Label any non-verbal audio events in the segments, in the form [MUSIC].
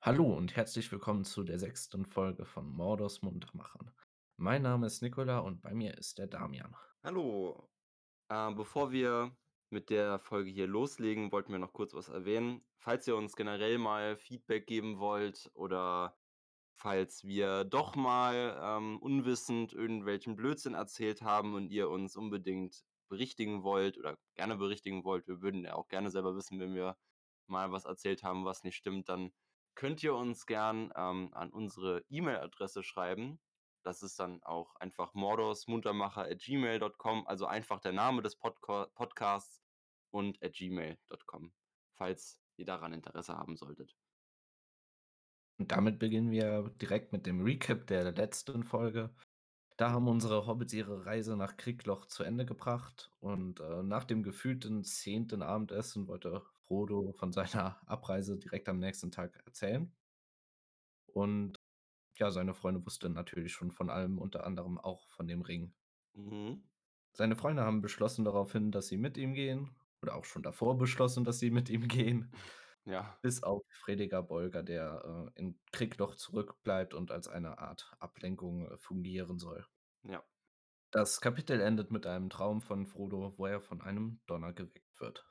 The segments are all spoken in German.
Hallo und herzlich willkommen zu der sechsten Folge von Mordors Muntermachern. Mein Name ist Nikola und bei mir ist der Damian. Hallo. Ähm, bevor wir mit der Folge hier loslegen, wollten wir noch kurz was erwähnen. Falls ihr uns generell mal Feedback geben wollt oder falls wir doch mal ähm, unwissend irgendwelchen Blödsinn erzählt haben und ihr uns unbedingt berichtigen wollt oder gerne berichtigen wollt, wir würden ja auch gerne selber wissen, wenn wir mal was erzählt haben, was nicht stimmt, dann könnt ihr uns gern ähm, an unsere E-Mail-Adresse schreiben. Das ist dann auch einfach mordorsmuntermacher@gmail.com, also einfach der Name des Podca Podcasts und at gmail.com, falls ihr daran Interesse haben solltet. Und damit beginnen wir direkt mit dem Recap der letzten Folge. Da haben unsere Hobbits ihre Reise nach Kriegloch zu Ende gebracht und äh, nach dem gefühlten zehnten Abendessen wollte Frodo von seiner [LAUGHS] Abreise direkt am nächsten Tag erzählen. Und ja, seine Freunde wussten natürlich schon von allem, unter anderem auch von dem Ring. Mhm. Seine Freunde haben beschlossen daraufhin, dass sie mit ihm gehen oder auch schon davor beschlossen, dass sie mit ihm gehen, [LAUGHS] Ja. bis auf Frediger Bolger, der, äh, in Kriegloch zurückbleibt und als eine Art Ablenkung, äh, fungieren soll. Ja. Das Kapitel endet mit einem Traum von Frodo, wo er von einem Donner geweckt wird.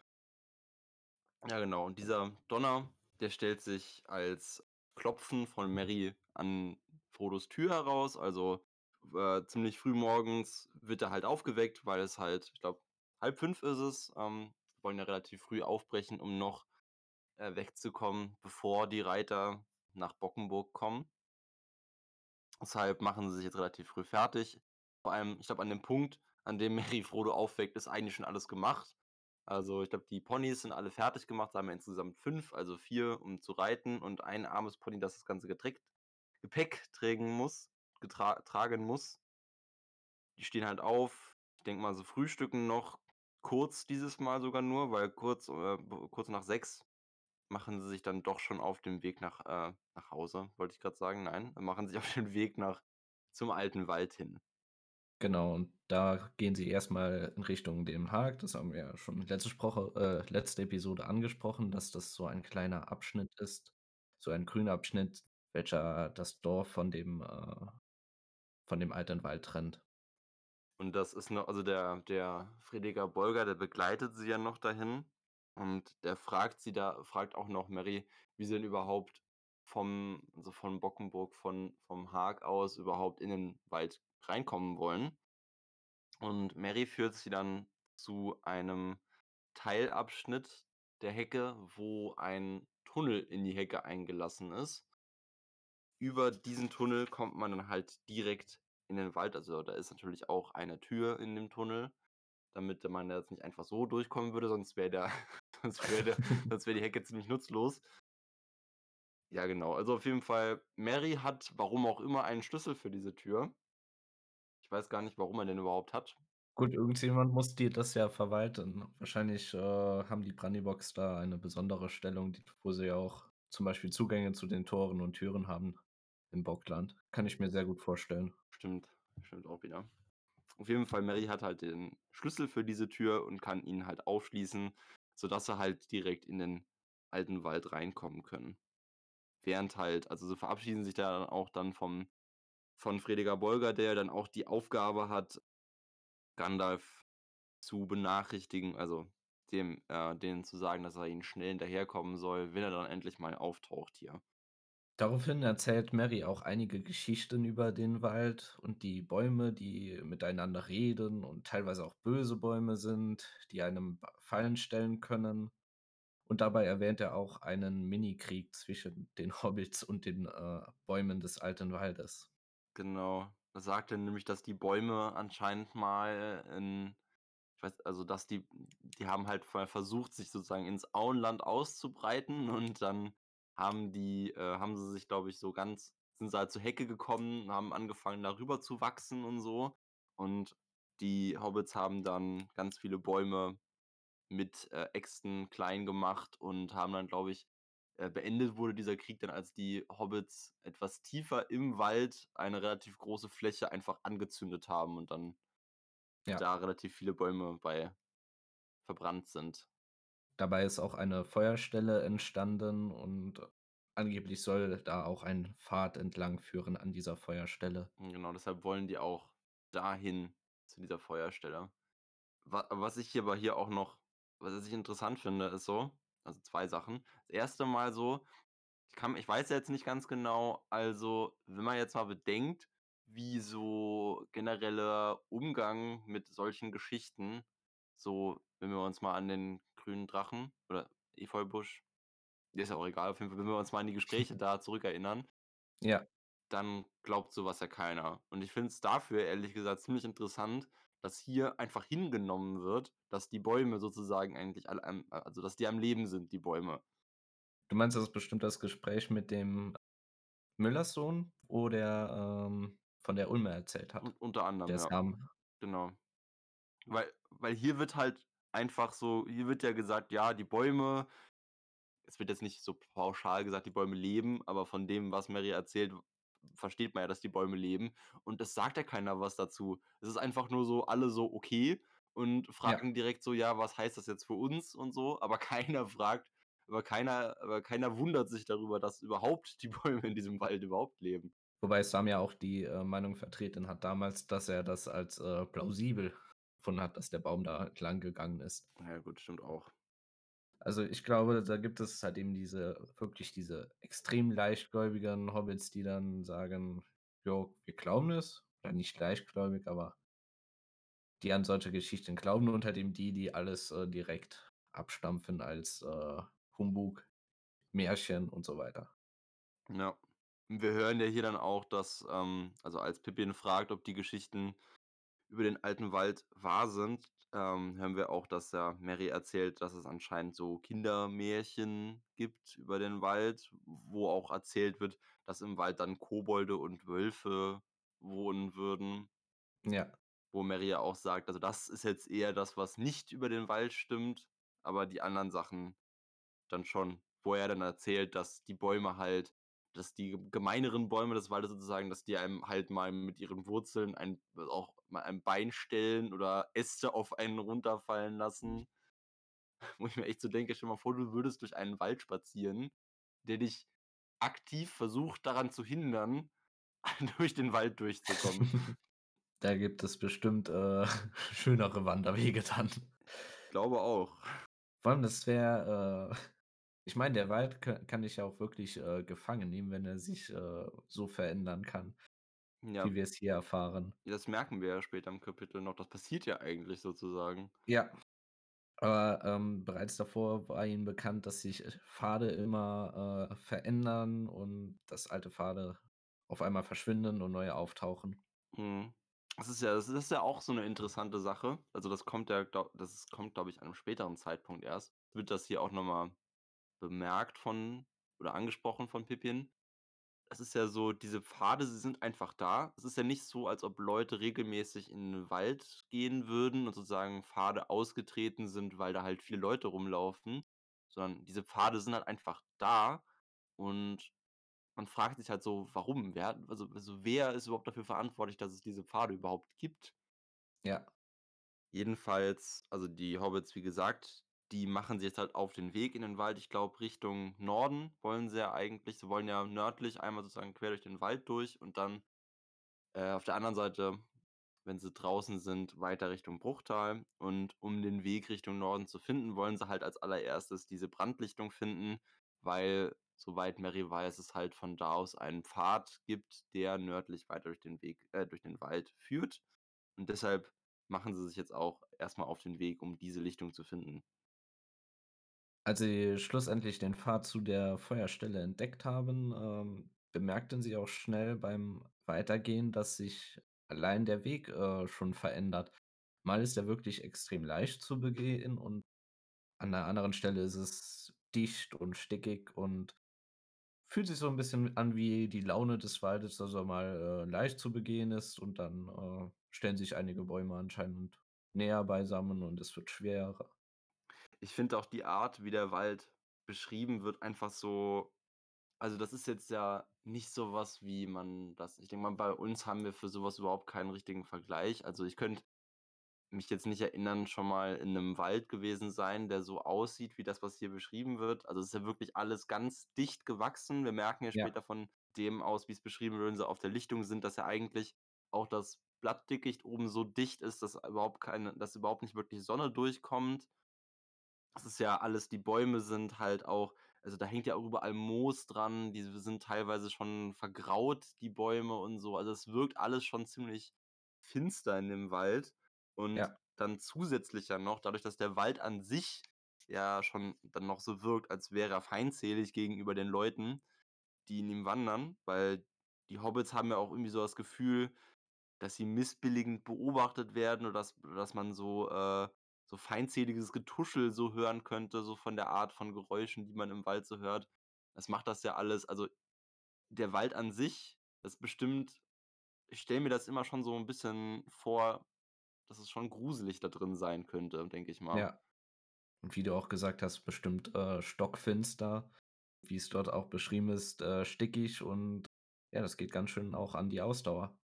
Ja, genau. Und dieser Donner, der stellt sich als Klopfen von Merry an Frodos Tür heraus. Also, äh, ziemlich früh morgens wird er halt aufgeweckt, weil es halt, ich glaube, halb fünf ist es. Ähm, wollen ja relativ früh aufbrechen, um noch äh, wegzukommen, bevor die Reiter nach Bockenburg kommen. Deshalb machen sie sich jetzt relativ früh fertig. Vor allem, ich glaube, an dem Punkt, an dem Merry Frodo aufweckt, ist eigentlich schon alles gemacht. Also, ich glaube, die Ponys sind alle fertig gemacht. Da haben wir insgesamt fünf, also vier, um zu reiten und ein armes Pony, das das ganze Getränk Gepäck tragen muss getra tragen muss. Die stehen halt auf. Ich denke mal, so frühstücken noch kurz dieses Mal sogar nur, weil kurz, äh, kurz nach sechs machen sie sich dann doch schon auf den Weg nach äh, nach Hause, wollte ich gerade sagen. Nein, machen sich auf den Weg nach zum alten Wald hin. Genau, und da gehen sie erst mal in Richtung dem Haag. Das haben wir ja schon letzte Sproche äh, letzte Episode angesprochen, dass das so ein kleiner Abschnitt ist, so ein grüner Abschnitt, welcher das Dorf von dem äh, von dem alten Wald trennt. Und das ist noch also der der Frediger Bolger, der begleitet sie ja noch dahin und der fragt sie da fragt auch noch Merry, wie sie denn überhaupt vom also von Bockenburg, von vom Haag aus überhaupt in den Wald reinkommen wollen. Und Merry führt sie dann zu einem Teilabschnitt der Hecke, wo ein Tunnel in die Hecke eingelassen ist. Über diesen Tunnel kommt man dann halt direkt in den Wald. Also, da ist natürlich auch eine Tür in dem Tunnel, damit man da jetzt nicht einfach so durchkommen würde, sonst wäre der [LAUGHS] sonst wäre der [LAUGHS] sonst wäre die Hecke ziemlich nutzlos. Ja, genau. Also, auf jeden Fall, Merry hat, warum auch immer, einen Schlüssel für diese Tür. Ich weiß gar nicht, warum er den überhaupt hat. Gut, irgendjemand muss die das ja verwalten. Wahrscheinlich, äh, haben die Brandybox da eine besondere Stellung, die wo sie ja auch zum Beispiel Zugänge zu den Toren und Türen haben im Bockland. Kann ich mir sehr gut vorstellen. Stimmt, stimmt auch wieder. Auf jeden Fall, Merry hat halt den Schlüssel für diese Tür und kann ihn halt aufschließen, sodass sie halt direkt in den alten Wald reinkommen können. Während halt also, sie verabschieden sich da dann auch dann vom von Frediger Bolger, der dann auch die Aufgabe hat, Gandalf zu benachrichtigen, also dem äh, denen zu sagen, dass er ihnen schnell hinterherkommen soll, wenn er dann endlich mal auftaucht hier. Daraufhin erzählt Merry auch einige Geschichten über den Wald und die Bäume, die miteinander reden und teilweise auch böse Bäume sind, die einem Fallen stellen können. Und dabei erwähnt er auch einen Minikrieg zwischen den [LAUGHS] Hobbits und den, äh, Bäumen des alten Waldes. Genau. Er nämlich, dass die Bäume anscheinend mal in ich weiß also, dass die die haben halt mal versucht, sich sozusagen ins Auenland auszubreiten und dann haben die äh, haben sie sich, glaube ich, so ganz sind sie halt zur Hecke gekommen, haben angefangen, da rüber zu wachsen und so. Und die Hobbits haben dann ganz viele Bäume mit, äh, Äxten klein gemacht und haben dann, glaube ich äh, beendet wurde dieser Krieg dann, als die Hobbits etwas tiefer im Wald eine relativ große Fläche einfach angezündet haben und dann Ja. da relativ viele Bäume bei verbrannt sind. Dabei ist auch eine Feuerstelle entstanden und angeblich soll da auch ein Pfad entlang führen an dieser Feuerstelle. Hm, genau, deshalb wollen die auch dahin zu dieser Feuerstelle. Wa was ich hier aber hier auch noch was ich interessant finde, ist so also 2 Sachen. Das erste Mal so, ich kann ich weiß jetzt nicht ganz genau, also, wenn man jetzt mal bedenkt, wie so genereller Umgang mit solchen Geschichten so, wenn wir uns mal an den grünen Drachen oder Efeubusch ist ja auch egal, auf jeden Fall, wenn wir uns mal an die Gespräche [LAUGHS] da zurückerinnern Ja. dann glaubt so was ja keiner. Und ich finde es dafür ehrlich gesagt ziemlich interessant, dass hier einfach hingenommen wird, dass die Bäume sozusagen eigentlich alle am also, dass die am Leben sind, die Bäume. Du meinst, das ist bestimmt das Gespräch mit dem Müllers Sohn, wo der, ähm, von der Ulme erzählt hat, unter anderem, der ja. Samen. Genau. Weil weil hier wird halt einfach so hier wird ja gesagt: „Ja, die Bäume“ es wird jetzt nicht so pauschal gesagt, die Bäume leben, aber von dem, was Mary erzählt, versteht man ja, dass die Bäume leben. Und es sagt ja keiner was dazu. Es ist einfach nur so alle so okay und Ja. fragen direkt so: „Ja, was heißt das jetzt für uns?“ und so, aber [LAUGHS] keiner fragt aber keiner aber keiner wundert sich darüber, dass überhaupt die [LAUGHS] Bäume in diesem Wald überhaupt leben. Wobei Sam ja auch die, äh, Meinung vertreten hat damals, dass er das als, äh, plausibel gefunden hat, dass der Baum da entlang gegangen ist. Ja gut, stimmt auch. Also, ich glaube, da gibt es halt eben diese wirklich diese extrem leichtgläubigen Hobbits, die dann sagen: „Jo, wir glauben es.“ Oder nicht leichtgläubig, aber die an solche Geschichten glauben und halt eben die, die alles, äh, direkt abstampfen als, äh, Humbug, Märchen und so weiter. Ja. Wir hören ja hier dann auch, dass, ähm also, als Pippin fragt, ob die Geschichten über den alten Wald wahr sind, ähm, hören wir auch, dass ja Mary erzählt, dass es anscheinend so Kindermärchen gibt über den Wald, wo auch erzählt wird, dass im Wald dann Kobolde und Wölfe wohnen würden. Ja. Wo Mary ja auch sagt, also, das ist jetzt eher das, was nicht über den Wald stimmt, aber die anderen Sachen dann schon. Wo er dann erzählt, dass die Bäume halt dass die gemeineren Bäume des Waldes sozusagen, dass die einem halt mal mit ihren Wurzeln ein auch mal ein Bein stellen oder Äste auf einen runterfallen lassen. Wo ich mir echt so denke: „Stell dir mal vor, du würdest durch einen Wald spazieren, der dich aktiv versucht, daran zu hindern, [LAUGHS] durch den Wald durchzukommen.“ [LAUGHS] Da gibt es bestimmt, äh, [LAUGHS] schönere Wanderwege dann. Glaube auch. Vor allem, das wäre, äh ich meine, der Wald ka kann dich ja auch wirklich, äh, gefangen nehmen, wenn er sich, äh, so verändern kann, Ja. wie wir es hier erfahren. Das merken wir ja später im Kapitel noch. Das passiert ja eigentlich sozusagen. Ja. Aber, ähm, bereits davor war ihnen bekannt, dass sich, äh, Pfade immer, äh, verändern und dass alte Pfade auf einmal verschwinden und neue auftauchen. Mhm. Das ist ja das ist ja auch so 'ne interessante Sache. Also, das kommt ja, das kommt, glaube ich, an 'nem späteren Zeitpunkt erst. Wird das hier auch noch mal bemerkt von oder angesprochen von Pippin. Es ist ja so, diese Pfade, sie sind einfach da. Es ist ja nicht so, als ob Leute regelmäßig in 'nen Wald gehen würden und sozusagen Pfade ausgetreten sind, weil da halt viele Leute rumlaufen, sondern diese Pfade sind halt einfach da und man fragt sich halt so: „Warum? Wer also also, wer ist überhaupt dafür verantwortlich, dass es diese Pfade überhaupt gibt?“ Ja. Jedenfalls also, die Hobbits, wie gesagt, die machen sich jetzt halt auf den Weg in den Wald. Ich glaube, Richtung Norden wollen sie ja eigentlich. Sie wollen ja nördlich einmal sozusagen quer durch den Wald durch und dann, äh, auf der anderen Seite, wenn sie draußen sind, weiter Richtung Bruchtal. Und um den Weg Richtung Norden zu finden, wollen sie halt als Allererstes diese Brandlichtung finden, weil, soweit Mary weiß, es halt von da aus einen Pfad gibt, der nördlich weiter durch den Weg äh, durch den Wald führt. Und deshalb machen sie sich jetzt auch erst mal auf den Weg, um diese Lichtung zu finden. Als sie schlussendlich den Pfad zu der Feuerstelle entdeckt haben, ähm, bemerkten sie auch schnell beim Weitergehen, dass sich allein der Weg, äh, schon verändert. Mal ist er wirklich extrem leicht zu begehen und an 'ner anderen Stelle ist es dicht und stickig und fühlt sich so 'n bisschen an wie die Laune des Waldes, dass er mal, äh, leicht zu begehen ist und dann, äh, stellen sich einige Bäume anscheinend näher beisammen und es wird schwerer. Ich finde auch die Art, wie der Wald beschrieben wird, einfach so also, das ist jetzt ja nicht so was, wie man das ich denke mal, bei uns haben wir für so was überhaupt keinen richtigen Vergleich. Also, ich könnte mich jetzt nicht erinnern, schon mal in 'nem Wald gewesen sein, der so aussieht wie das, was hier beschrieben wird. Also, es ist ja wirklich alles ganz dicht gewachsen. Wir merken ja Ja. später von dem aus, wie's beschrieben wird, wenn sie auf der Lichtung sind, dass ja eigentlich auch das Blattdickicht oben so dicht ist, dass überhaupt keine dass überhaupt nicht wirklich Sonne durchkommt. Das ist ja alles die Bäume sind halt auch also, da hängt ja auch überall Moos dran, diese sind teilweise schon vergraut, die Bäume und so. Also, es wirkt alles schon ziemlich finster in dem Wald und Ja. dann zusätzlich ja noch dadurch, dass der Wald an sich ja schon dann noch so wirkt, als wäre er feindselig gegenüber den Leuten, die in ihm wandern, weil die Hobbits haben ja auch irgendwie so das Gefühl, dass sie missbilligend beobachtet werden oder dass dass man so äh, so feindseliges Getuschel so hören könnte, so von der Art von Geräuschen, die man im Wald so hört. Das macht das ja alles also, der Wald an sich ist bestimmt ich stelle mir das immer schon so 'n bisschen vor, dass es schon gruselig da drin sein könnte, denke ich mal. Ja. Und wie du auch gesagt hast, bestimmt, äh, stockfinster, wie's dort auch beschrieben ist, äh, stickig und ja, das geht ganz schön auch an die Ausdauer.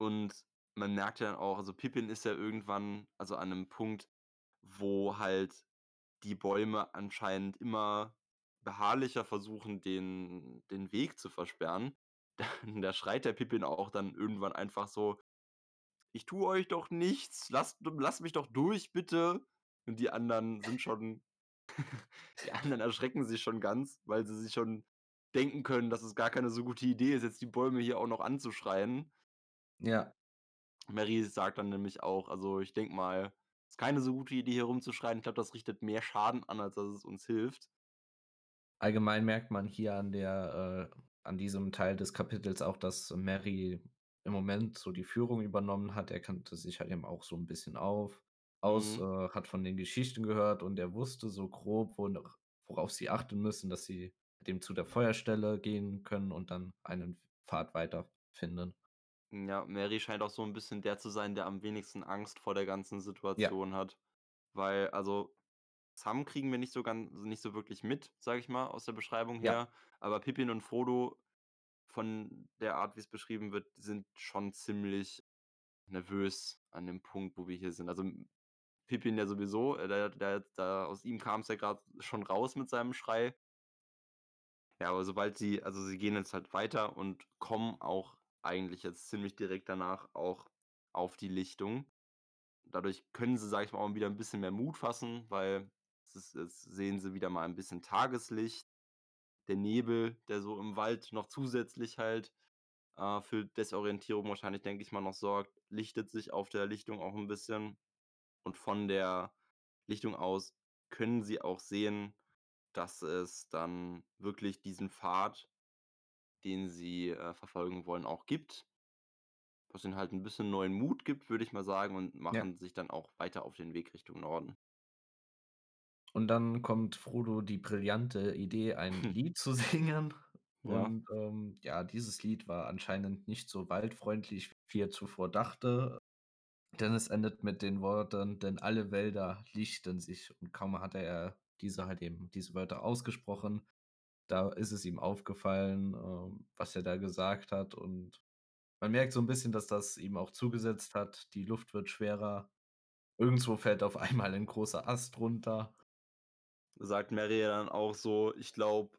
Und man merkt ja dann auch also, Pippin ist ja irgendwann also, an 'nem Punkt, wo halt die Bäume anscheinend immer beharrlicher versuchen, den den Weg zu versperren. [LAUGHS] Da da schreit der Pippin auch dann irgendwann einfach so: „Ich tue euch doch nichts, lasst lasst mich doch durch, bitte!“ Und die anderen sind schon [LAUGHS] die anderen erschrecken sich schon ganz, weil sie sich schon denken können, dass es gar keine so gute Idee ist, jetzt die Bäume hier auch noch anzuschreien. Ja. Merry sagt dann nämlich auch: „Also, ich denke mal, ist keine so gute Idee, hier rumzuschreien. Ich glaube, das richtet mehr Schaden an, als dass es uns hilft.“ Allgemein merkt man hier an der äh, an diesem Teil des Kapitels auch, dass Merry im Moment so die Führung übernommen hat. Er kannte sich halt eben auch so 'n bisschen auf aus, Mhm. äh, hat von den Geschichten gehört und er wusste so grob, worauf sie achten müssen, dass sie ihm zu der Feuerstelle gehen können und dann einen Pfad weiterfinden. Ja, Merry scheint auch so 'n bisschen der zu sein, der am wenigsten Angst vor der ganzen. Situation hat. Weil also, Sam kriegen wir nicht so gan nicht so wirklich mit, sage ich mal, aus der Beschreibung her. Aber Pippin und Frodo von der Art, wie's beschrieben wird, sind schon ziemlich nervös an dem Punkt, wo wir hier sind. Also, Pippin ja sowieso, äh, der der da aus ihm kam's ja grad schon raus mit seinem Schrei. Ja, aber sobald sie also, sie gehen jetzt halt weiter und kommen auch eigentlich jetzt ziemlich direkt danach auch auf die Lichtung. Dadurch können sie, sage ich mal, auch wieder 'n bisschen mehr Mut fassen, weil ist jetzt sehen sie wieder mal ein bisschen Tageslicht. Der Nebel, der so im Wald noch zusätzlich halt, äh, für Desorientierung wahrscheinlich, denke ich mal, noch sorgt, lichtet sich auf der Lichtung auch 'n bisschen. Und von der Lichtung aus können sie auch sehen, dass es dann wirklich diesen Pfad, den sie, äh, verfolgen wollen, auch gibt. Was ihnen halt 'n bisschen neuen Mut gibt, würde ich mal sagen, und Ja. machen sich dann auch weiter auf den Weg Richtung Norden. Und dann kommt Frodo die brillante Idee, ein [LAUGHS] Lied zu singen. Ja. Und, ähm, ja, dieses Lied war anscheinend nicht so waldfreundlich, wie er zuvor dachte, denn es endet mit den Worten: „Denn alle Wälder lichten sich.“ Und kaum hatte er diese halt eben diese Wörter ausgesprochen, da ist es ihm aufgefallen, ähm, was er da gesagt hat. Und man merkt so 'n bisschen, dass das ihm auch zugesetzt hat. Die Luft wird schwerer. Irgendwo fällt auf [LAUGHS] einmal 'n großer Ast runter. Sagt ja dann auch so: „Ich glaube“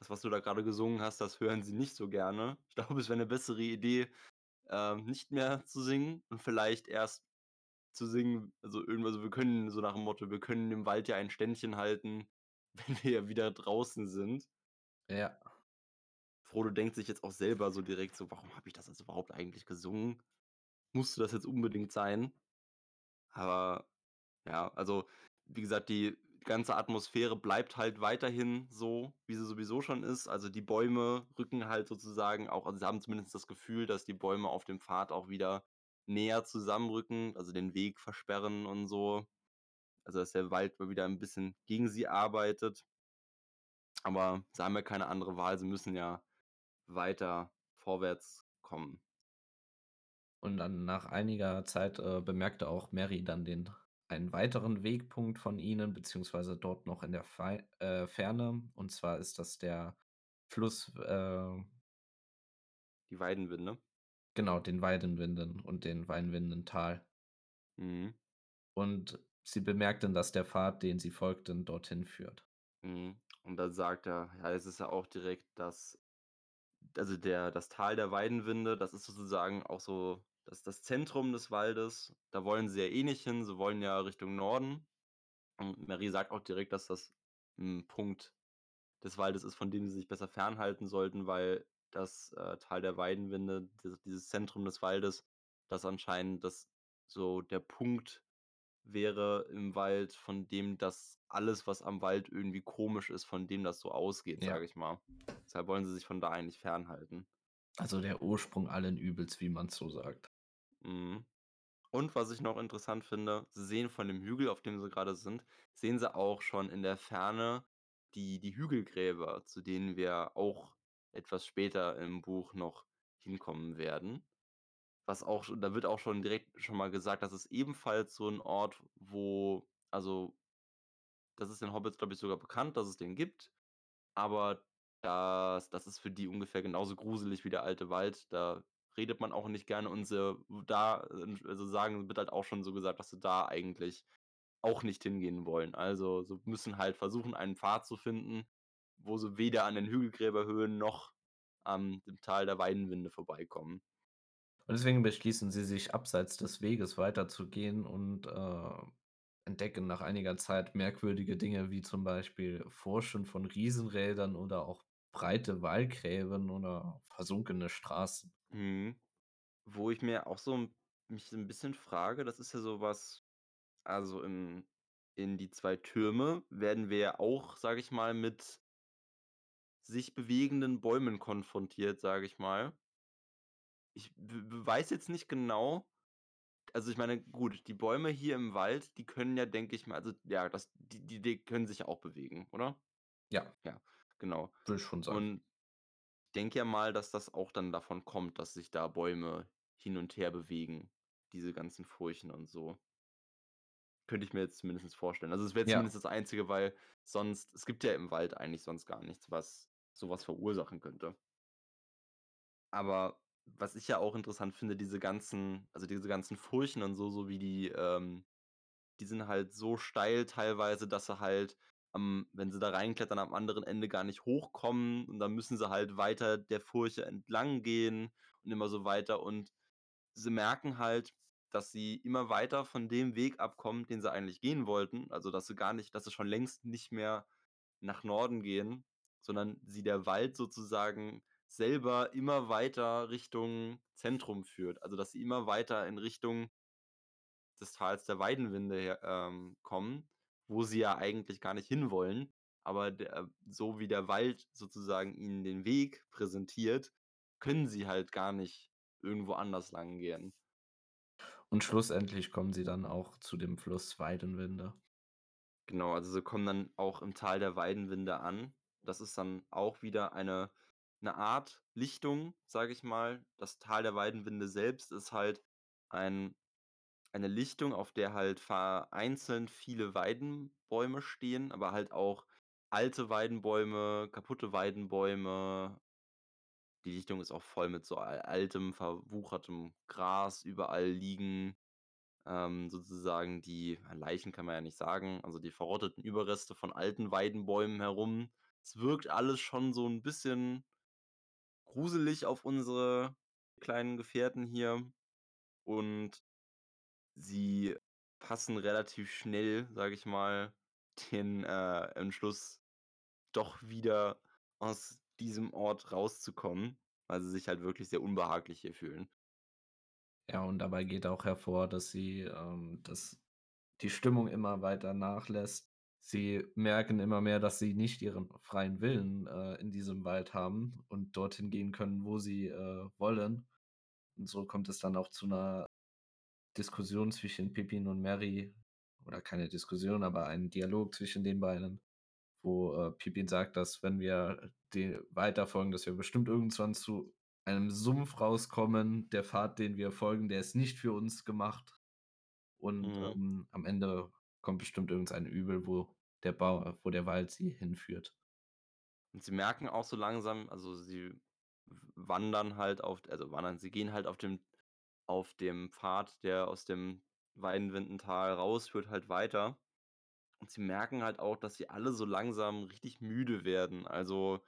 „das, was du da grade gesungen hast, das hören sie nicht so gerne. Ich glaube, es wäre 'ne bessere Idee, ähm, nicht mehr zu singen und vielleicht erst zu singen also, irgendwas so wir können so nach dem Motto: „Wir können im Wald ja ein Ständchen halten, [LAUGHS] wenn wir ja wieder draußen sind.“ Ja. Frodo denkt sich jetzt auch selber so direkt so: „Warum habe ich das jetzt überhaupt eigentlich gesungen? Musste das jetzt unbedingt sein?“ Aber ja, also, wie gesagt, die ganze Atmosphäre bleibt halt weiterhin so, wie sie sowieso schon ist. Also, die Bäume rücken halt sozusagen auch also, sie haben zumindest das Gefühl, dass die Bäume auf dem Pfad auch wieder näher zusammenrücken, also, den Weg versperren und so. Also, dass der Wald mal wieder 'n bisschen gegen sie arbeitet. Aber sie haben ja keine andere Wahl. Sie müssen ja weiter vorwärts kommen. Und dann nach einiger Zeit, äh, bemerkte auch Merry dann den einen weiteren Wegpunkt von ihnen, beziehungsweise dort noch in der Fei äh, Ferne. Und zwar ist das der Fluss, äh Die Weidenwinde? Genau, den Weidenwinden und den Weinwindental. Mhm. Und sie bemerkt dann, dass der Pfad, den sie folgten, dorthin führt. Mhm. Und dann sagt er ja, es ist ja auch direkt das also der das Tal der Weidenwinde, das ist sozusagen auch so das das Zentrum des Waldes. Da wollen sie ja eh nicht hin, sie wollen ja Richtung Norden. Und Mary sagt auch direkt, dass das 'n Punkt des Waldes ist, von dem sie sich besser fernhalten sollten, weil das, äh, Tal der Weidenwinde, dieses Zentrum des Waldes, das anscheinend das so der Punkt wäre im Wald, von dem das alles, was am Wald irgendwie komisch ist, von dem das so ausgeht, Ja. sage ich mal. Deshalb wollen sie sich von da eigentlich fernhalten. Also der Ursprung allen Übels, wie man's so sagt. Mhm. Und was ich noch interessant finde, sie sehen von dem Hügel, auf dem sie grade sind sehen sie auch schon in der Ferne die die Hügelgräber, zu denen wir auch etwas später im Buch noch hinkommen werden. Was auch da wird auch schon direkt schon mal gesagt, das ist ebenfalls so 'n Ort, wo also das ist den Hobbits, glaube ich, sogar bekannt, dass es den gibt, aber das das ist für die ungefähr genauso gruselig wie der alte Wald. Da redet man auch nicht gerne und sie da also sagen wird halt auch schon so gesagt, dass sie da eigentlich auch nicht hingehen wollen. Also, sie müssen halt versuchen, einen Pfad zu finden, wo sie weder an den Hügelgräberhöhen noch an dem Tal der Weidenwinde vorbeikommen. Und deswegen beschließen sie sich abseits des Weges weiterzugehen und, äh, entdecken nach einiger Zeit merkwürdige Dinge, wie zum Beispiel Vorschen von Riesenrädern oder auch breite Wallgräben oder versunkene Straßen. Mhm. Wo ich mir auch so mich so 'n bisschen frage, das ist ja so was also in in „Die 2 Türme“ werden wir ja auch, sage ich mal, mit sich bewegenden Bäumen konfrontiert, sage ich mal. Ich weiß jetzt nicht genau also ich meine, gut, die Bäume hier im Wald, die können ja, denke ich mal also ja, das die die die können sich auch bewegen, oder? Ja. Ja, genau. Würde ich schon sagen. Und denke ja mal, dass das auch dann davon kommt, dass sich da Bäume hin und her bewegen, diese ganzen Furchen und so. Könnte ich mir jetzt zumindest vorstellen. Also, es wäre Ja. zumindest das Einzige, weil sonst es gibt ja im Wald eigentlich sonst gar nichts, was so was verursachen könnte. Aber was ich ja auch interessant finde, diese ganzen also diese ganzen Furchen und so so wie die, ähm die sind halt so steil teilweise, dass sie halt, ähm, wenn sie da reinklettern, am anderen Ende gar nicht hochkommen und dann müssen sie halt weiter der Furche entlang gehen und immer so weiter. Und sie merken halt, dass sie immer weiter von dem Weg abkommen, den sie eigentlich gehen wollten. Also, dass sie gar nicht dass sie schon längst nicht mehr nach Norden gehen, sondern sie der Wald sozusagen selber immer weiter Richtung Zentrum führt. Also, dass sie immer weiter in Richtung des Tals der Weidenwinde her ähm, kommen, wo sie ja eigentlich gar nicht hinwollen. Aber der so wie der Wald sozusagen ihnen den Weg präsentiert, können sie halt gar nicht irgendwo anders lang gehen. Und schlussendlich kommen sie dann auch zu dem Fluss Weidenwinde. Genau, also sie kommen dann auch im Tal der Weidenwinde an. Das ist dann auch wieder eine 'ne Art Lichtung, sage ich mal. Das Tal der Weidenwinde selbst ist halt ein eine Lichtung, auf der halt vereinzelt viele Weidenbäume stehen, aber halt auch alte Weidenbäume, kaputte Weidenbäume. Die Lichtung ist auch voll mit so al altem, verwuchertem Gras. Überall liegen, ähm, sozusagen die Leichen kann man ja nicht sagen, also die verrotteten Überreste von alten Weidenbäumen herum. Es wirkt alles schon so 'n bisschen gruselig auf unsere kleinen Gefährten hier und sie fassen relativ schnell, sage ich mal, den, äh, Entschluss, doch wieder aus diesem Ort rauszukommen, weil sie sich halt wirklich sehr unbehaglich hier fühlen. Ja, und dabei geht auch hervor, dass sie, ähm dass die Stimmung immer weiter nachlässt. Sie merken immer mehr, dass sie nicht ihren freien Willen, äh, in diesem Wald haben und dorthin gehen können, wo sie, äh, wollen. Und so kommt es dann auch zu 'ner Diskussion zwischen Pippin und Merry oder keine Diskussion, aber ein Dialog zwischen den beiden, wo, äh, Pippin sagt, dass wenn wir de weiterfolgen, dass wir bestimmt irgendwann zu einem Sumpf rauskommen. Der Pfad, den wir folgen, der ist nicht für uns gemacht. Und, Mhm. ähm, am Ende kommt bestimmt irgendein Übel, wo der Bau wo der Wald sie hinführt. Und sie merken auch so langsam also sie wandern halt auf also wandern sie gehen halt auf dem auf dem Pfad, der aus dem Weidenwindental raus, führt halt weiter. Und sie merken halt auch, dass sie alle so langsam richtig müde werden. Also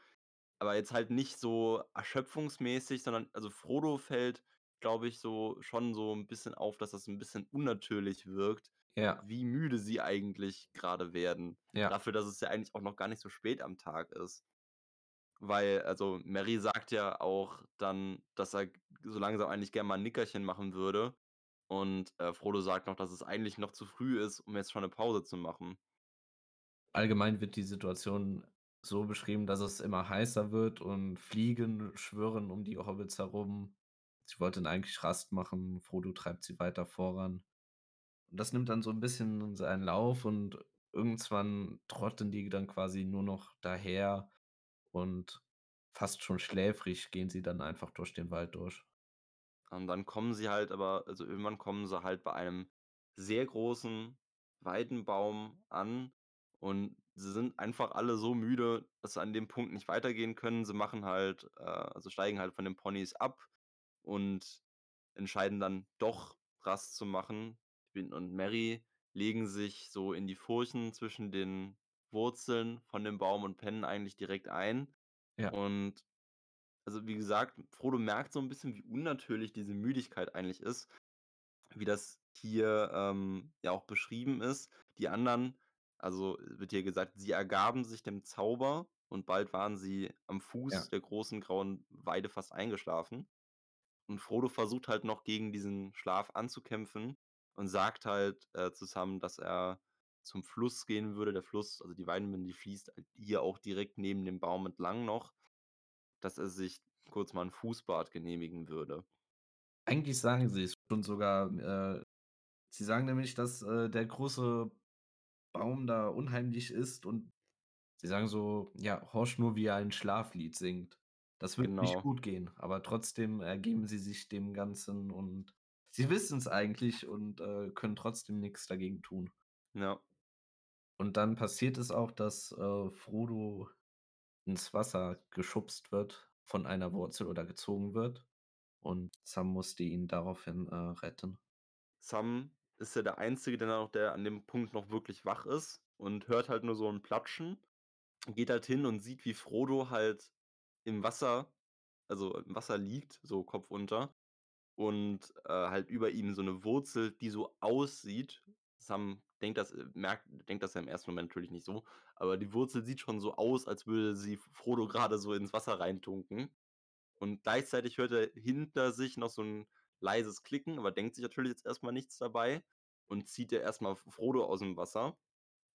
aber jetzt halt nicht so erschöpfungsmäßig, sondern also Frodo fällt, glaube ich, so schon so 'n bisschen auf, dass das 'n bisschen unnatürlich wirkt, Ja. wie müde sie eigentlich grade werden. Ja. Dafür, dass es ja eigentlich auch noch gar nicht so spät am Tag ist. Weil also Merry sagt ja auch dann, dass er so langsam eigentlich gern mal 'n Nickerchen machen würde. Und, äh, Frodo sagt noch, dass es eigentlich noch zu früh ist, um jetzt schon 'ne Pause zu machen. Allgemein wird die Situation so beschrieben, dass es immer heißer wird und Fliegen schwirren um die Hobbits herum. Sie wollten eigentlich Rast machen, Frodo treibt sie weiter voran. Und das nimmt dann so 'n bisschen seinen Lauf und irgendwann trotten die dann quasi nur noch daher und fast schon schläfrig gehen sie dann einfach durch den Wald durch. Und dann kommen sie halt aber also irgendwann kommen sie halt bei einem sehr großen Weidenbaum an und sie sind einfach alle so müde, dass sie an dem Punkt nicht weitergehen können. Sie machen halt äh, also steigen halt von den Ponys ab und entscheiden dann doch Rast zu machen. Pippin und Merry legen sich so in die Furchen zwischen den Wurzeln von dem Baum und pennen eigentlich direkt ein. Ja. Und also wie gesagt, Frodo merkt so 'n bisschen, wie unnatürlich diese Müdigkeit eigentlich ist, wie das hier, ähm, ja auch beschrieben ist. Die anderen also wird hier gesagt, sie ergaben sich dem Zauber und bald waren sie am Ja. Fuß der großen grauen Weide fast eingeschlafen. Und Frodo versucht halt noch gegen diesen Schlaf anzukämpfen und sagt halt, äh, zu Sam, dass er zum Fluss gehen würde. Der Fluss, also die Weiden die fließt halt hier auch direkt neben dem Baum entlang noch, dass er sich kurz mal 'n Fußbad genehmigen würde. Eigentlich sagen sie's schon sogar, äh sie sagen nämlich, dass, äh, der große Baum da unheimlich ist und sie sagen so: „Ja, horch nur, wie er ein Schlaflied singt.“ Das wird nicht Genau. gut gehen, aber trotzdem ergeben sie sich dem Ganzen und sie wissen's eigentlich und, äh, können trotzdem nix dagegen tun. Ja. Und dann passiert es auch, dass, äh, Frodo ins Wasser geschubst wird von einer Wurzel oder gezogen wird und Sam musste ihn daraufhin, äh, retten. Sam ist ja der Einzige, der noch der an dem Punkt noch wirklich wach ist und hört halt nur so 'n Platschen, geht halt hin und sieht, wie Frodo halt im Wasser also im Wasser liegt, so kopfunter und, äh, halt über ihm so 'ne Wurzel, die so aussieht Sam denkt das äh, merkt denkt das ja im ersten Moment natürlich nicht so, aber die Wurzel sieht schon so aus, als würde sie Frodo grade so ins Wasser reintunken. Und gleichzeitig hört er hinter sich noch so 'n leises Klicken, aber denkt sich natürlich jetzt erst mal nichts dabei und zieht ja erst mal F Frodo aus'm Wasser.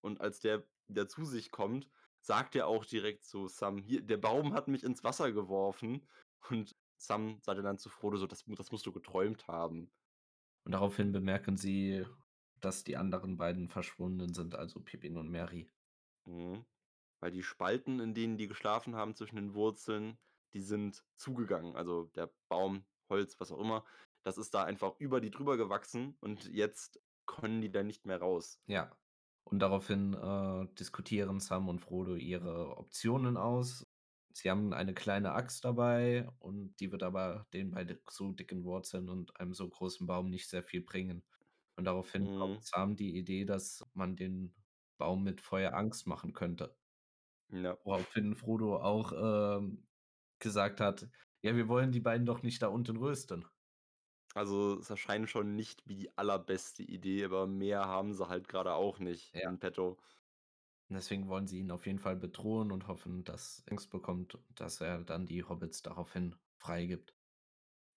Und als der wieder zu sich kommt, sagt er auch direkt zu Sam: „Hier, der Baum hat mich ins Wasser geworfen.“ Und Sam sagt dann zu Frodo so: „Das das musst du geträumt haben.“ Und daraufhin bemerken sie, dass die anderen beiden verschwunden sind, also Pippin und Merry. Mhm. Weil die Spalten, in denen die geschlafen haben zwischen den Wurzeln, die sind zugegangen. Also der Baum, Holz, was auch immer, das ist da einfach über die drüber gewachsen und jetzt können die da nicht mehr raus. Ja. Und daraufhin, äh, diskutieren Sam und Frodo ihre Optionen aus. Sie haben eine kleine Axt dabei und die wird aber den bei so dicken Wurzeln und einem so großen Baum nicht sehr viel bringen. Und daraufhin kommt Mhm. Sam die Idee, dass man den Baum mit Feuer Angst machen könnte. Ja. Woraufhin Frodo auch, ähm, gesagt hat: „Ja, wir wollen die beiden doch nicht da unten rösten.“ Also, es erscheint schon nicht wie die allerbeste Idee, aber mehr haben sie halt grade auch nicht Ja. in petto. Deswegen wollen sie ihn auf jeden Fall bedrohen und hoffen, dass Angst bekommt, dass er dann die Hobbits daraufhin freigibt.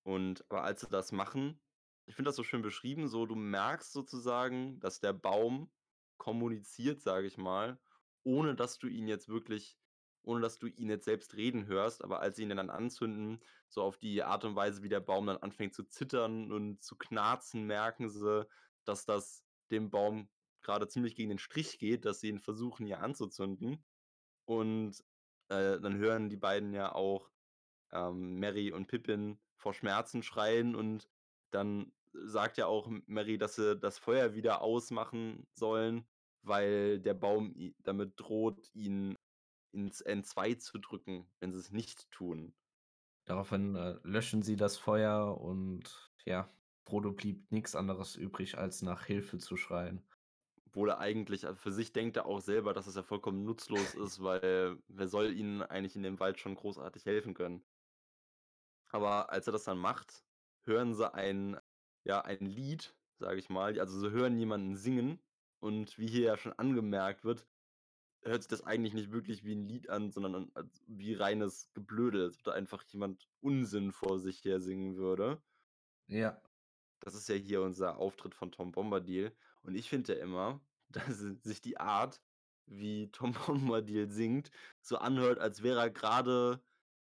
Und aber als sie das machen ich finde das so schön beschrieben, so, du merkst sozusagen, dass der Baum kommuniziert, sage ich mal, ohne dass du ihn jetzt wirklich ohne dass du ihn jetzt selbst reden hörst. Aber als sie ihn dann anzünden, so auf die Art und Weise, wie der Baum dann anfängt zu zittern und zu knarzen, merken sie, dass das dem Baum grade ziemlich gegen den Strich geht, dass sie ihn versuchen, ja anzuzünden. Und, äh, dann hören die beiden ja auch, ähm, Merry und Pippin vor Schmerzen schreien und dann sagt ja auch M Merry, dass sie das Feuer wieder ausmachen sollen, weil der Baum damit droht, ihn ins Entzwei zu drücken, wenn sie's nicht tun. Daraufhin, äh, löschen sie das Feuer und ja. Frodo blieb nix anderes übrig, als nach Hilfe zu schreien. Obwohl er eigentlich also, für sich denkt er auch selber, dass es ja vollkommen nutzlos ist, weil wer soll ihnen eigentlich in dem Wald schon großartig helfen können? Aber als er das dann macht, hören sie ein ja, ein Lied, sage ich mal. Also, sie hören jemanden singen und wie hier ja schon angemerkt wird, hört sich das eigentlich nicht wirklich wie 'n Lied an, sondern wie reines Geblödel, als ob da einfach jemand Unsinn vor sich her singen würde. Ja. Das ist ja hier unser Auftritt von Tom Bombadil und ich finde ja immer, dass sich die Art, wie Tom [LAUGHS] Bombadil singt, so anhört, als wäre er grade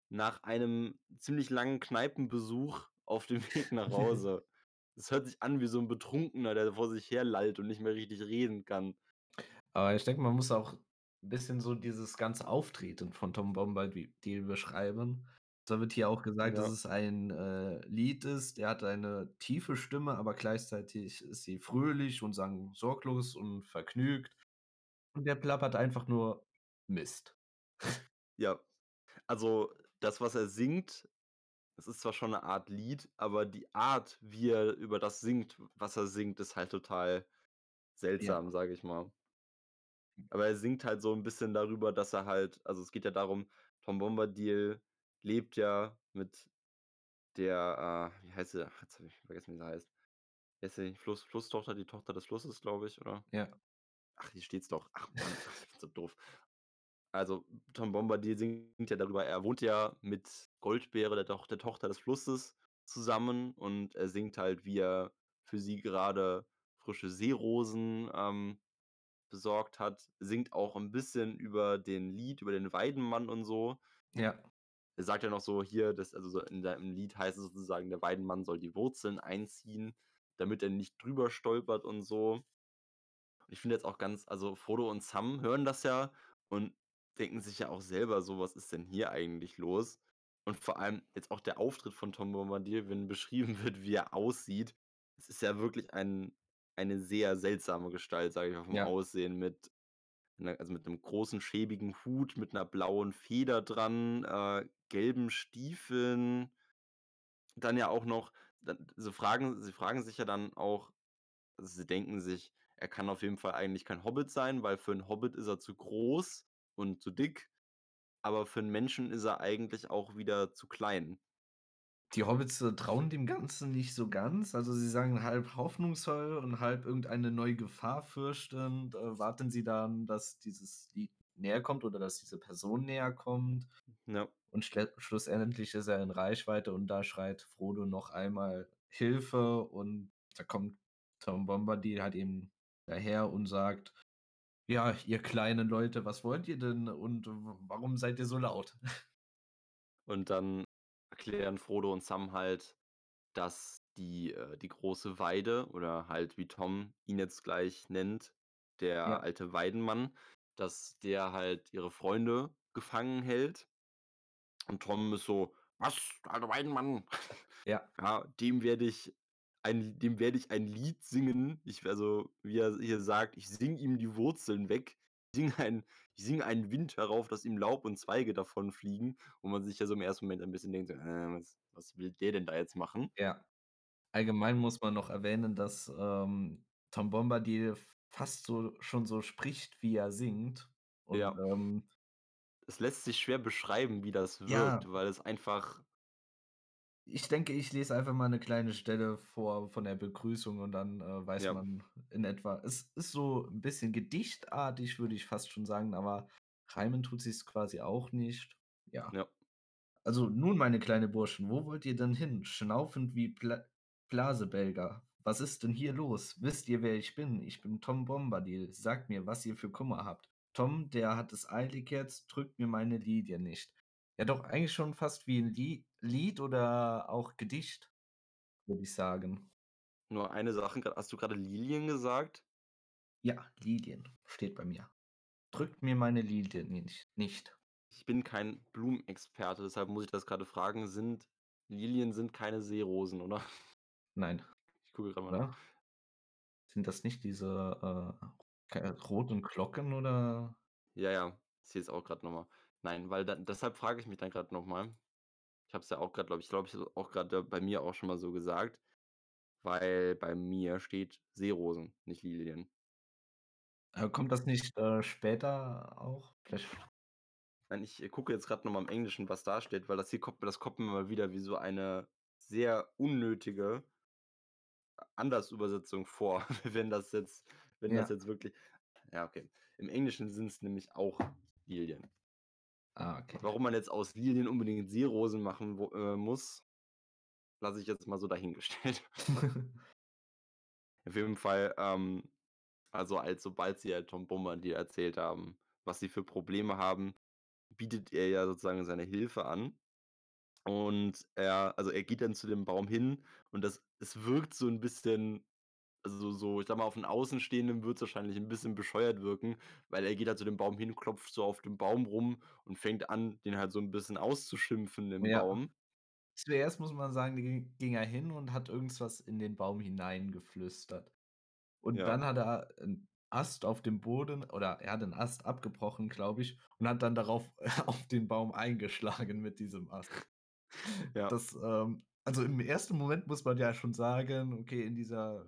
nach einem ziemlich langen Kneipenbesuch auf dem Weg nach [LAUGHS] Hause. Es hört sich an wie so 'n Betrunkener, der vor sich her lallt und nicht mehr richtig reden kann. Aber ich denke, man muss auch 'n bisschen so dieses ganze Auftreten von Tom Bombadil beschreiben. Da wird hier auch gesagt, dass Ja. es ein, äh, Lied ist. Der hat eine tiefe Stimme, aber gleichzeitig ist sie fröhlich und sang sorglos und vergnügt. Und der plappert einfach nur Mist. Ja. Also, das, was er singt, das ist zwar schon 'ne Art Lied, aber die Art, wie er über das singt, was er singt, ist halt total Ja. seltsam, sage ich mal. Aber er singt halt so 'n bisschen darüber, dass er halt also, es geht ja darum, Tom Bombadil lebt ja mit der, äh wie heißt sie? Jetzt habe ich vergessen, wie sie heißt. Heißt sie? Fluss Flusstochter, die Tochter des Flusses, glaube ich, oder? Ja. Ach, hier steht's doch. Ach Mann, ich bin so doof. Also, Tom Bombadil singt ja darüber er wohnt ja mit Goldbeere, der Toch der Tochter des Flusses, zusammen und er singt halt, wie er für sie gerade frische Seerosen, ähm, besorgt hat. Singt auch 'n bisschen über den Lied über den Weidenmann und so. Ja. Er sagt ja noch so hier, dass also, so in seinem Lied heißt es sozusagen, der Weidenmann soll die Wurzeln einziehen, damit er nicht drüber stolpert und so. Ich finde jetzt auch ganz also, Frodo und Sam hören das ja und denken sich ja auch selber so: „Was ist denn hier eigentlich los?“ Und vor allem jetzt auch der Auftritt von Tom Bombadil, wenn [LAUGHS] beschrieben wird, wie er aussieht. Es ist ja wirklich ein eine sehr seltsame Gestalt, sage ich mal, vom Ja. Aussehen mit also, mit 'nem großen schäbigen Hut, mit 'ner blauen Feder dran, äh, gelben Stiefeln. Dann ja auch noch dann sie fragen sie fragen sich ja dann auch also, sie denken sich, er kann auf jeden Fall eigentlich kein Hobbit sein, weil für 'n Hobbit ist er zu groß und zu dick, aber für 'n Menschen ist er eigentlich auch wieder zu klein. Die Hobbits, äh, trauen dem Ganzen nicht so ganz. Also, sie sagen halb hoffnungsvoll und halb irgendeine neue Gefahr fürchtend, äh, warten sie dann, dass dieses Lied näherkommt oder dass diese Person näherkommt. Ja. Und schle schlussendlich ist er in Reichweite und da schreit Frodo noch einmal Hilfe und da kommt Tom Bombadil halt eben daher und sagt: „Ja, ihr kleinen Leute, was wollt ihr denn und warum seid ihr so laut?“ [LAUGHS] Und dann erklären Frodo und Sam halt, dass die äh, die große Weide oder halt, wie Tom ihn jetzt gleich nennt, der Ja. alte Weidenmann, dass der halt ihre Freunde gefangen hält. Und Tom ist so: „Was, der alte Weidenmann? Ja. [LAUGHS] Ja, dem werde ich ein dem werde ich ein Lied singen.“ Ich also, wie er hier sagt: „Ich singe ihm die Wurzeln weg. Ich singe ein ich singe einen Wind herauf, dass ihm Laub und Zweige davonfliegen.“ Wo man sich ja so im 1. Moment ein bisschen denkt „Äh, was was will der denn da jetzt machen?“ Ja. Allgemein muss man noch erwähnen, dass, ähm, Tom Bombadil fast so schon so spricht, wie er singt und, Ja. ähm Es lässt sich schwer beschreiben, wie das Ja. wirkt, weil es einfach Ich denke, ich lese einfach mal 'ne kleine Stelle vor von der Begrüßung und dann, äh, weiß Ja. man in etwa es ist so 'n bisschen gedichtartig, würde ich fast schon sagen, aber reimen tut sich's quasi auch nicht. Ja. Ja. Also: „Nun, meine kleine Burschen, wo wollt ihr denn hin, schnaufend wie Bla Blasebälger? Was ist denn hier los? Wisst ihr, wer ich bin? Ich bin Tom Bombadil. Sagt mir, was ihr für Kummer habt. Tom, der hat es eilig jetzt, drückt mir meine Lilie nicht.“ Ja, doch eigentlich schon fast wie 'n Lie Lied oder auch Gedicht, würde ich sagen. Nur eine Sache grad. Hast du grade Lilien gesagt? Ja, Lilien steht bei mir. Drückt mir meine Lilie nich nicht. Ich bin kein Blumenexperte, deshalb muss ich das grade fragen. Sind Lilien sind keine Seerosen, oder? Nein. Ich gucke grad mal nach. Oder? Sind das nicht diese, äh, roten Glocken oder? Ja, ja, ich sehe es auch grad noch mal. Nein, weil da deshalb frage ich mich dann grad noch mal. Ich habe es ja auch grad, glaube ich glaube ich, auch grade bei mir auch schon mal so gesagt. Weil bei mir steht Seerosen, nicht Lilien. Äh, kommt das nicht, äh, später auch? Vielleicht Nein, ich, äh, gucke jetzt grad noch mal im Englischen, was da steht, weil das hier kommt das kommt mir mal wieder wie so eine sehr unnötige Andersübersetzung vor, [LAUGHS] wenn das jetzt wenn das Ja. jetzt wirklich ja, okay. Im Englischen sind's nämlich auch Lilien. Ah, okay. Warum man jetzt aus Lilien unbedingt Seerosen machen äh, muss lasse ich jetzt mal so dahingestellt. [LAUGHS] [LAUGHS] Auf jeden Fall, ähm also, als sobald sie halt Tom Bombadil erzählt haben, was sie für Probleme haben, bietet er ja sozusagen seine Hilfe an. Und er also, er geht dann zu dem Baum hin und das es wirkt so 'n bisschen also, so ich sage mal, auf 'n Außenstehenden würd's wahrscheinlich 'n bisschen bescheuert wirken, weil er geht halt zu dem Baum hin, klopft so auf dem Baum rum und fängt an, den halt so 'n bisschen auszuschimpfen, den Ja. Baum. Zuerst muss man sagen, ging ging er hin und hat irgendwas in den Baum hineingeflüstert. Und Ja. dann hat er 'n Ast auf dem Boden oder er hat 'n Ast abgebrochen, glaube ich, und hat dann darauf [LAUGHS] auf den Baum eingeschlagen mit diesem Ast. Ja. Das, ähm also, im ersten Moment muss man ja schon sagen, okay, in dieser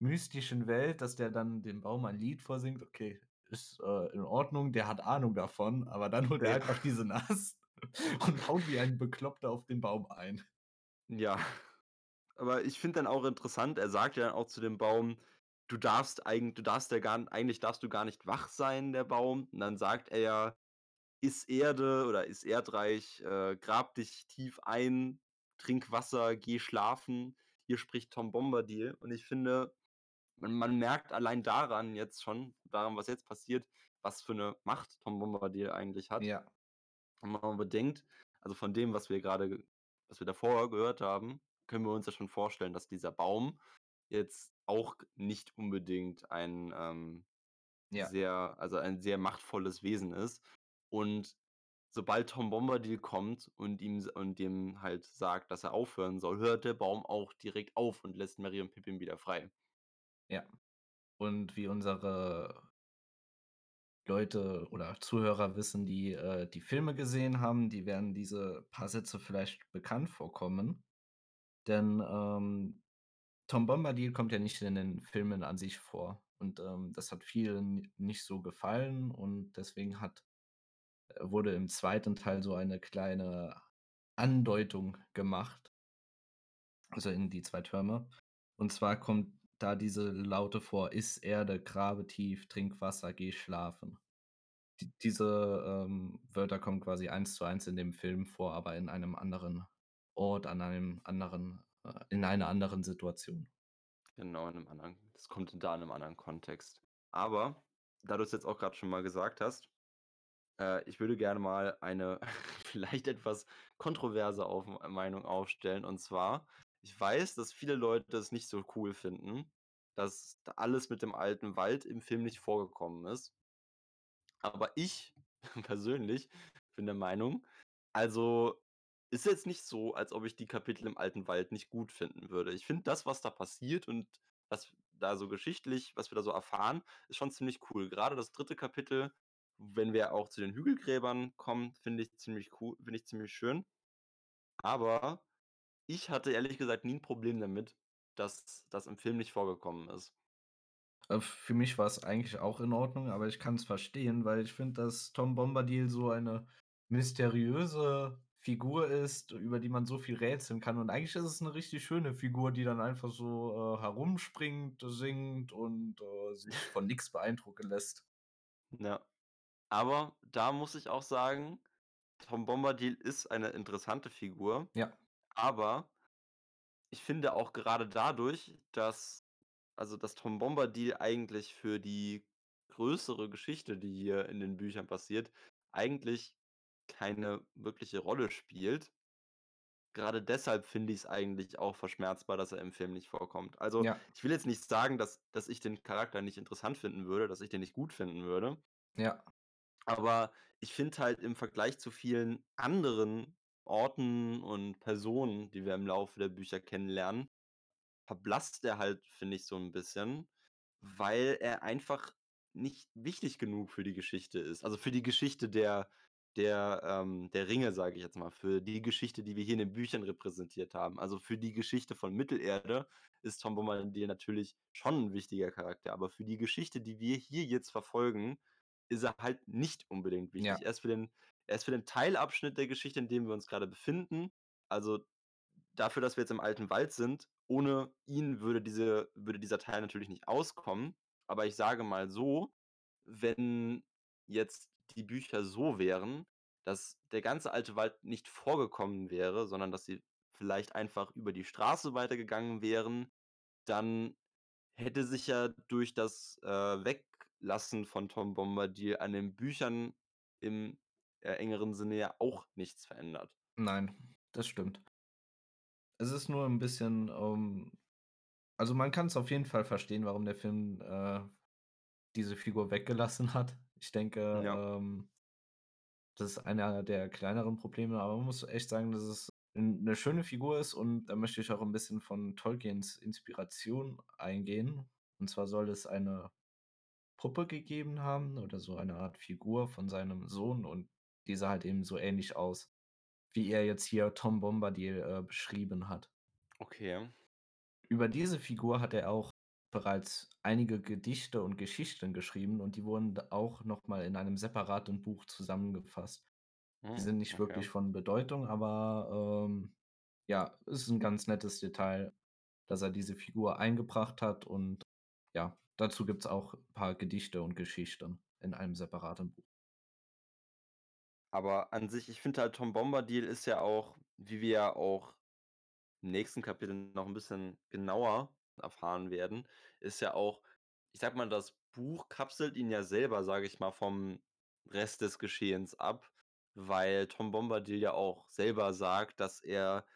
mystischen Welt, dass der dann dem Baum ein Lied vorsingt, okay, ist, äh, in Ordnung, der hat Ahnung davon, aber dann holt er Ja. einfach diesen Ast [LAUGHS] und haut wie ein Bekloppter auf den Baum ein. Ja. Aber ich finde dann auch interessant, er sagt ja auch zu dem Baum: „Du darfst eigen du darfst ja gar eigentlich darfst du gar nicht wach sein, der Baum.“ Und dann sagt er ja: „Iss Erde oder iss Erdreich, äh, grab dich tief ein, trink Wasser, geh schlafen. Hier spricht Tom Bombadil.“ Und ich finde, man man merkt allein daran jetzt schon daran, was jetzt passiert, was für 'ne Macht Tom Bombadil eigentlich hat. Ja. Wenn man bedenkt also, von dem, was wir grade ge was wir davor gehört haben, können wir uns ja schon vorstellen, dass dieser Baum jetzt auch nicht unbedingt ein, ähm, Ja. sehr also, ein sehr machtvolles Wesen ist. Und sobald Tom Bombadil kommt und ihm und dem halt sagt, dass er aufhören soll, hört der Baum auch direkt auf und lässt Merry und Pippin wieder frei. Ja. Und wie unsere Leute oder Zuhörer wissen, die, äh, die Filme gesehen haben, die werden diese paar Sätze vielleicht bekannt vorkommen. Denn, ähm, Tom Bombadil kommt ja nicht in den Filmen an sich vor. Und, ähm, das hat vielen nicht so gefallen und deswegen hat äh, wurde im 2. Teil so eine kleine Andeutung gemacht also, in die 2 Türme. Und zwar kommt da diese Laute vor: „Iss Erde, grabe tief, trink Wasser, geh schlafen.“ D diese, ähm, Wörter kommen quasi eins zu eins in dem Film vor, aber in einem anderen Ort, an einem anderen äh, in einer anderen Situation. Genau, in 'nem anderen das kommt da in 'nem anderen Kontext. Aber da du's jetzt auch grad schon mal gesagt hast, äh, ich würde gerne mal eine [LAUGHS] vielleicht etwas kontroverse auf Meinung aufstellen. Und zwar, ich weiß, dass viele Leute es nicht so cool finden, dass da alles mit dem alten Wald im Film nicht vorgekommen ist. Aber ich [LAUGHS] persönlich bin der Meinung also, ist jetzt nicht so, als ob ich die Kapitel im alten Wald nicht gut finden würde. Ich finde das, was da passiert und was da so geschichtlich was wir da so erfahren, ist schon ziemlich cool. Grade das 3. Kapitel, wenn wir auch zu den Hügelgräbern kommen, finde ich ziemlich coo finde ich ziemlich schön. Aber ich hatte ehrlich gesagt nie 'n Problem damit, dass das im Film nicht vorgekommen ist. Äh, für mich war's eigentlich auch in Ordnung, aber ich kann's verstehen, weil ich finde, dass Tom Bombadil so eine mysteriöse Figur ist, über die man so viel rätseln kann. Und eigentlich ist es 'ne richtig schöne Figur, die dann einfach so, äh, herumspringt, singt und, äh, sich von nix beeindrucken lässt. Ja. Aber da muss ich auch sagen, Tom Bombadil ist eine interessante Figur, Ja. Aber ich finde auch gerade dadurch, dass also, dass Tom Bombadil eigentlich für die größere Geschichte, die hier in den Büchern passiert, eigentlich keine wirkliche Rolle spielt gerade deshalb finde ich's eigentlich auch verschmerzbar, dass er im Film nicht vorkommt. Also, Ja. ich will jetzt nicht sagen, dass dass ich den Charakter nicht interessant finden würde, dass ich den nicht gut finden würde. Ja. Aber ich finde halt im Vergleich zu vielen anderen Orten und Personen, die wir im Laufe der Bücher kennenlernen, verblasst er halt, finde ich, so 'n bisschen, weil er einfach nicht wichtig genug für die Geschichte ist. Also, für die Geschichte der der, ähm der Ringe, sage ich jetzt mal, für die Geschichte, die wir hier in den Büchern repräsentiert haben. Also, für die Geschichte von Mittelerde ist Tom Bombadil natürlich schon 'n wichtiger Charakter, aber für die Geschichte, die wir hier jetzt verfolgen, ist er halt nicht unbedingt Ja. wichtig. Er ist für den er ist für den Teilabschnitt der Geschichte, in dem wir uns grade befinden also, dafür, dass wir jetzt im alten Wald sind ohne ihn würde diese würde dieser Teil natürlich nicht auskommen. Aber ich sage mal so, wenn jetzt die Bücher so wären, dass der ganze alte Wald nicht vorgekommen wäre, sondern dass sie vielleicht einfach über die Straße weitergegangen wären, dann hätte sich ja durch das, äh, Weglassen von Tom Bombadil an den Büchern im, äh, engeren Sinne ja auch nichts verändert. Nein, das stimmt. Es ist nur 'n bisschen, ähm also, man kann's auf jeden Fall verstehen, warum der Film, äh, diese Figur weggelassen hat. Ich denke, Ja. ähm das ist einer der kleineren Probleme, aber man muss echt sagen, dass es 'n 'ne schöne Figur ist und da möchte ich auch 'n bisschen von Tolkiens Inspiration eingehen. Und zwar soll es eine Puppe gegeben haben oder so eine Art Figur von seinem Sohn und die sah halt eben so ähnlich aus, wie er jetzt hier Tom Bombadil, äh, beschrieben hat. Okay. Über diese Figur hat er auch bereits einige Gedichte und Geschichten geschrieben und die wurden auch noch mal in einem separaten Buch zusammengefasst. Die Hm, sind nicht okay. wirklich von Bedeutung, aber, ähm, ja, ist 'n ganz nettes Detail, dass er diese Figur eingebracht hat und ja, dazu gibt's auch paar Gedichte und Geschichten in einem separaten Buch. Aber an sich ich finde halt, Tom Bombadil ist ja auch, wie wir ja auch im nächsten Kapitel noch 'n bisschen genauer erfahren werden, ist ja auch ich sage mal, das Buch kapselt ihn ja selber, sage ich mal, vom Rest des Geschehens ab, weil Tom Bombadil ja auch selber sagt, dass er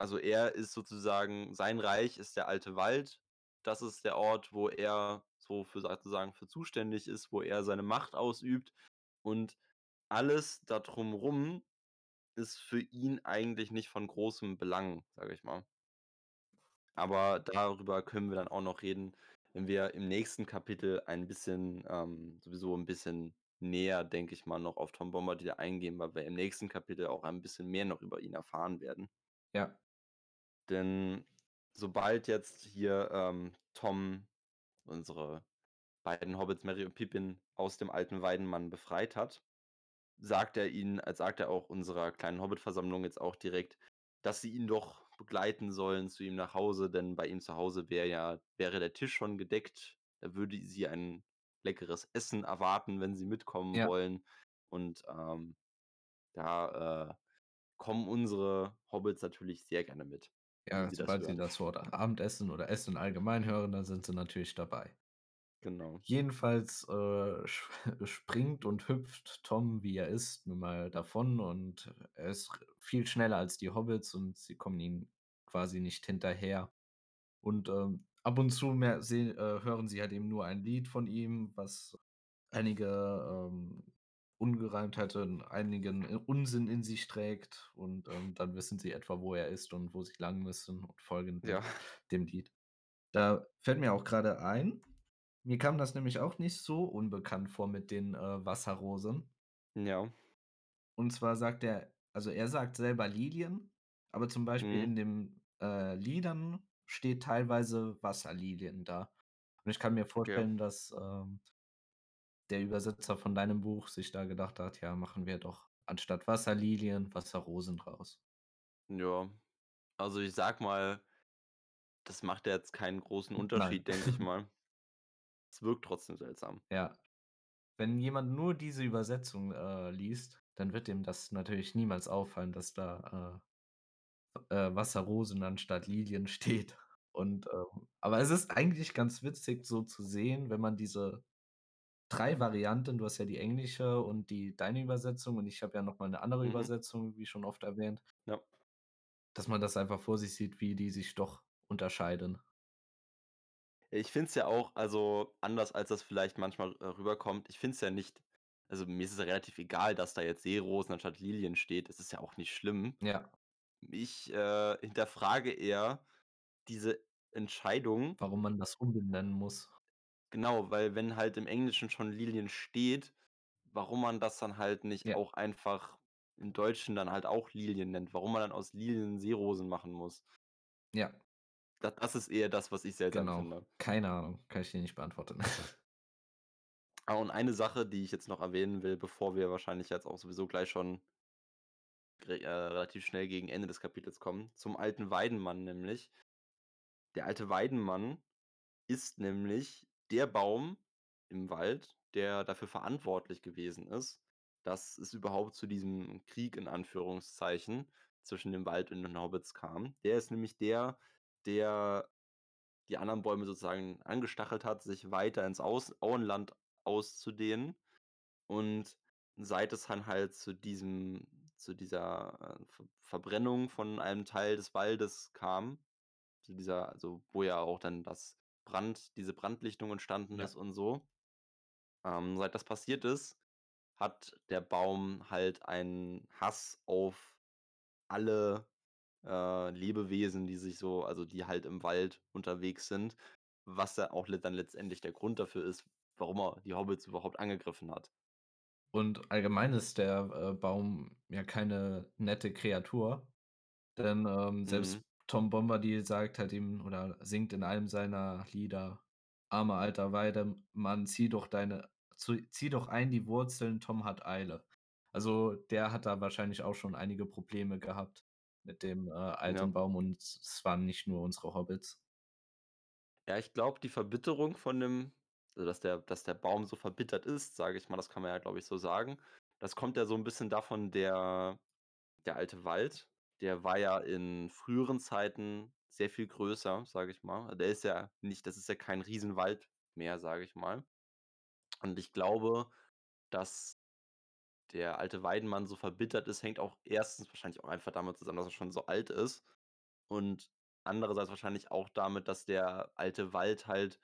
also, er ist sozusagen sein Reich ist der alte Wald. Das ist der Ort, wo er so für sozusagen für zuständig ist, wo er seine Macht ausübt und alles da drum rum ist für ihn eigentlich nicht von großem Belang, sage ich mal. Aber darüber können wir dann auch noch reden, wenn wir im nächsten Kapitel ein bisschen ähm, sowieso 'n bisschen näher, denke ich mal, noch auf Tom Bombadil eingehen, weil wir im nächsten Kapitel auch ein bisschen mehr noch über ihn erfahren werden. Ja. Denn sobald jetzt hier, ähm, Tom unsere beiden Hobbits, Merry und Pippin, aus dem alten Weidenmann befreit hat, sagt er ihnen äh, sagt er auch unserer kleinen Hobbit-Versammlung jetzt auch direkt, dass sie ihn doch begleiten sollen zu ihm nach Hause, denn bei ihm zu Hause wäre ja wäre der Tisch schon gedeckt. Er würde sie ein leckeres Essen erwarten, wenn sie mitkommen Ja. wollen. Und, ähm, da, äh, kommen unsere Hobbits natürlich sehr gerne mit, Ja, sobald sie das Wort Abendessen oder Essen allgemein hören, dann sind sie natürlich dabei. Genau. Jedenfalls, äh, [LAUGHS] springt und hüpft Tom, wie er ist, nun mal davon und er ist viel schneller als die Hobbits und sie kommen ihm quasi nicht hinterher. Und, ähm, ab und zu mehr seh äh, hören sie halt eben nur ein Lied von ihm, was einige, ähm, Ungereimtheiten, einigen Unsinn in sich trägt und, ähm, dann wissen sie etwa, wo er ist und wo sie lang müssen und folgen Ja. dem Lied. Da fällt mir auch grade ein, mir kam das nämlich auch nicht so unbekannt vor mit den, äh, Wasserrosen. Ja. Und zwar sagt er also, er sagt selber Lilien, aber zum Beispiel Mhm. in den, äh, Liedern steht teilweise Wasserlilien da. Und ich kann mir Okay. vorstellen, dass, ähm der Übersetzer von deinem Buch sich da gedacht hat: „Ja, machen wir doch anstatt Wasserlilien Wasserrosen draus.“ Ja, also, ich sage mal das macht ja jetzt keinen großen. Unterschied, denke ich mal. Es wirkt trotzdem seltsam. Ja. Wenn jemand nur diese Übersetzung, äh, liest, dann wird dem das natürlich niemals auffallen, dass da, äh, äh, Wasserrosen anstatt Lilien [LAUGHS] steht. Und, ähm aber es ist eigentlich ganz witzig so zu sehen, wenn man diese 3 Varianten du hast ja die englische und die deine Übersetzung und ich habe ja noch mal 'ne andere Mhm. Übersetzung, wie schon oft erwähnt Ja. dass man das einfach vor sich sieht, wie die sich doch unterscheiden. Ich finde es ja auch also, anders als das vielleicht manchmal, äh, rüberkommt ich finde es ja nicht also, mir ist es ja relativ egal, dass da jetzt Seerosen anstatt Lilien steht. Das ist ja auch nicht schlimm. Ja. Ich, äh, hinterfrage eher diese Entscheidung Warum man das umbenennen muss. Genau, weil wenn halt im Englischen schon Lilien steht warum man das dann halt nicht Ja. auch einfach im Deutschen dann halt auch Lilien nennt, warum man dann aus Lilien Seerosen machen muss. Ja. Da das ist eher das, was ich seltsam Genau. finde. Keine Ahnung, kann ich dir nicht beantworten. [LAUGHS] Ah, und eine Sache, die ich jetzt noch erwähnen will, bevor wir wahrscheinlich jetzt auch sowieso gleich schon äh, relativ schnell gegen Ende des Kapitels kommen, zum alten Weidenmann nämlich. Der alte Weidenmann ist nämlich der Baum im Wald, der dafür verantwortlich gewesen ist, dass es überhaupt zu diesem Krieg in Anführungszeichen zwischen dem Wald und den Hobbits kam. Der ist nämlich der, der die anderen Bäume sozusagen angestachelt hat, sich weiter ins Aus Auenland auszudehnen. Und seit es dann halt zu diesem zu dieser, äh, Ver Verbrennung von einem Teil des Waldes kam, zu dieser also, wo ja auch dann das Brand diese Brandlichtung entstanden Ja. ist und so. Ähm, seit das passiert ist, hat der Baum halt einen Hass auf alle, äh, Lebewesen, die sich so also, die halt im Wald unterwegs sind, was ja auch dann letztendlich der Grund dafür ist, warum er die Hobbits überhaupt angegriffen hat. Und allgemein ist der, äh, Baum ja keine nette Kreatur, denn, ähm, Mhm. selbst Tom Bombadil sagt halt ihm oder singt in einem seiner Lieder: „Armer alter Weidemann, zieh doch deine zieh doch ein die Wurzeln, Tom hat Eile.“ Also, der hat da wahrscheinlich auch schon einige Probleme gehabt mit dem, äh, Ja. alten Baum und es waren nicht nur unsere Hobbits. Ja, ich glaube, die Verbitterung von dem also, dass der dass der Baum so verbittert ist, sage ich mal, das kann man ja, glaube ich, so sagen. Das kommt ja so 'n bisschen davon der der alte Wald, der war ja in früheren Zeiten sehr viel größer, sage ich mal. Der ist ja nicht das ist ja kein Riesenwald mehr, sage ich mal. Und ich glaube, dass der alte Weidenmann so verbittert ist, hängt auch erstens wahrscheinlich auch einfach damit zusammen, dass er schon so alt ist und andererseits wahrscheinlich auch damit, dass der alte Wald halt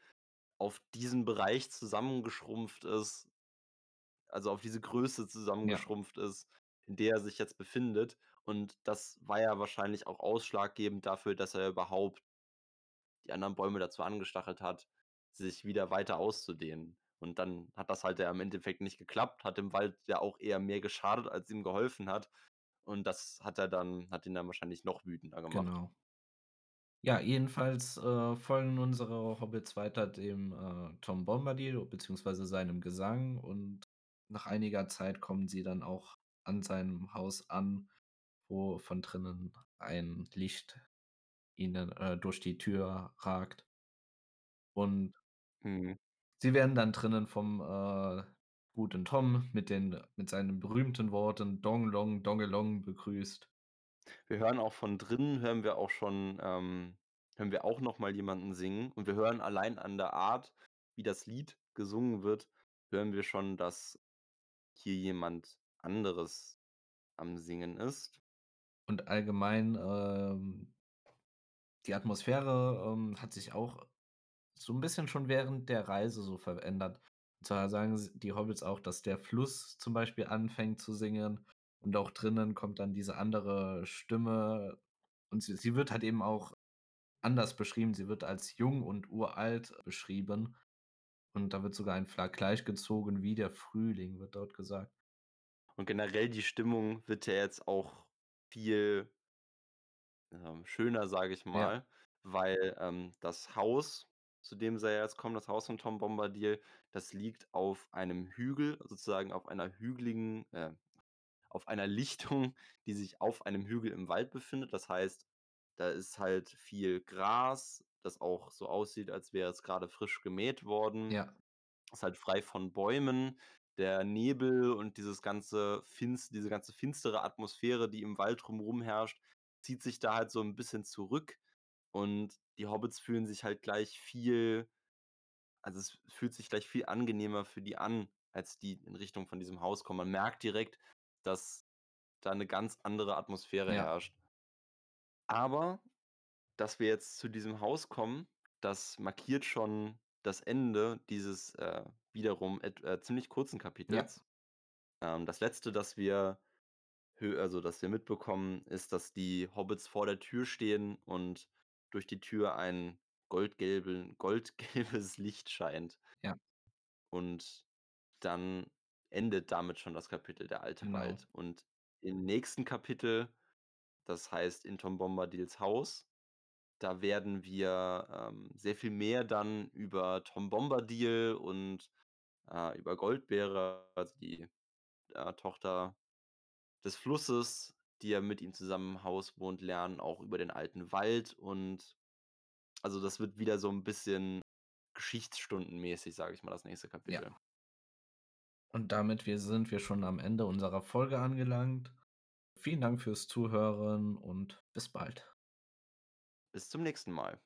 auf diesen Bereich zusammengeschrumpft ist also, auf diese Größe Ja. zusammengeschrumpft ist, in der er sich jetzt befindet. Und das war ja wahrscheinlich auch ausschlaggebend dafür, dass er überhaupt die anderen Bäume dazu angestachelt hat, sich wieder weiter auszudehnen. Und dann hat das halt ja im Endeffekt nicht geklappt, hat dem Wald ja auch eher mehr geschadet, als ihm geholfen hat. Und das hat er dann hat ihn dann wahrscheinlich noch wütender gemacht. Genau. Ja, jedenfalls, äh, folgen unsere Hobbits weiter dem, äh, Tom Bombadil beziehungsweise seinem Gesang und nach einiger Zeit kommen sie dann auch an seinem Haus an, wo von drinnen ein Licht ihnen, äh, durch die Tür ragt. Und Mhm. Sie werden dann drinnen vom, äh, guten Tom mit den mit seinen berühmten Worten „Dong Long Dongelong“ begrüßt. Wir hören auch von drinnen hören wir auch schon ähm, hören wir auch noch mal jemanden singen und wir hören allein an der Art, wie das Lied gesungen wird, hören wir schon, dass hier jemand anderes am Singen ist. Und allgemein, ähm die Atmosphäre, ähm, hat sich auch so 'n bisschen schon während der Reise so verändert. Und zwar sagen die Hobbits auch, dass der Fluss zum Beispiel anfängt zu singen und auch drinnen kommt dann diese andere Stimme und sie sie wird halt eben auch anders beschrieben. Sie wird als jung und uralt beschrieben und da wird sogar ein Vergleich gezogen wie der Frühling, wird dort gesagt. Und generell die Stimmung wird ja jetzt auch viel ähm, schöner, sage ich Ja. mal, weil, ähm, das Haus, zu dem ja jetzt kommen, das Haus von Tom Bombadil, das liegt auf einem Hügel, sozusagen auf einer hügeligen äh, auf einer Lichtung, [LAUGHS] die sich auf einem Hügel im Wald befindet. Das heißt, da ist halt viel Gras, das auch so aussieht, als wäre es grade frisch gemäht worden. Ja. Ist halt frei von Bäumen. Der Nebel und dieses ganze finst diese ganze finstere Atmosphäre, die im Wald drumrum herrscht, zieht sich da halt so 'n bisschen zurück und die Hobbits fühlen sich halt gleich viel also, es fühlt sich gleich viel angenehmer für die an, als die in Richtung von diesem Haus kommen. Man merkt direkt, dass da 'ne ganz andere Atmosphäre Ja. herrscht. Aber, dass wir jetzt zu diesem Haus kommen, das markiert schon das Ende dieses, äh, wiederum äh, ziemlich kurzen Ja. Kapitels. Ähm, das Letzte, das wir also, das wir mitbekommen, ist, dass die Hobbits vor der Tür stehen und durch die Tür ein goldgelben goldgelbes [LAUGHS] Licht scheint. Ja. Und dann endet damit schon das Kapitel „Der alte Genau. Wald“. Und im nächsten Kapitel, das heißt „In Tom Bombadils Haus“, da werden wir, ähm, sehr viel mehr dann über Tom Bombadil und, äh, über Goldbeere, also die, äh, Tochter des Flusses, die ja mit ihm zusammen im Haus wohnt, lernen, auch über den alten Wald und also, das wird wieder so 'n bisschen Geschichtsstundenmäßig, sage ich mal, das nächste Ja. Kapitel. Und damit wir sind wir schon am Ende unserer Folge angelangt. Vielen Dank fürs Zuhören und bis bald. Bis zum nächsten Mal.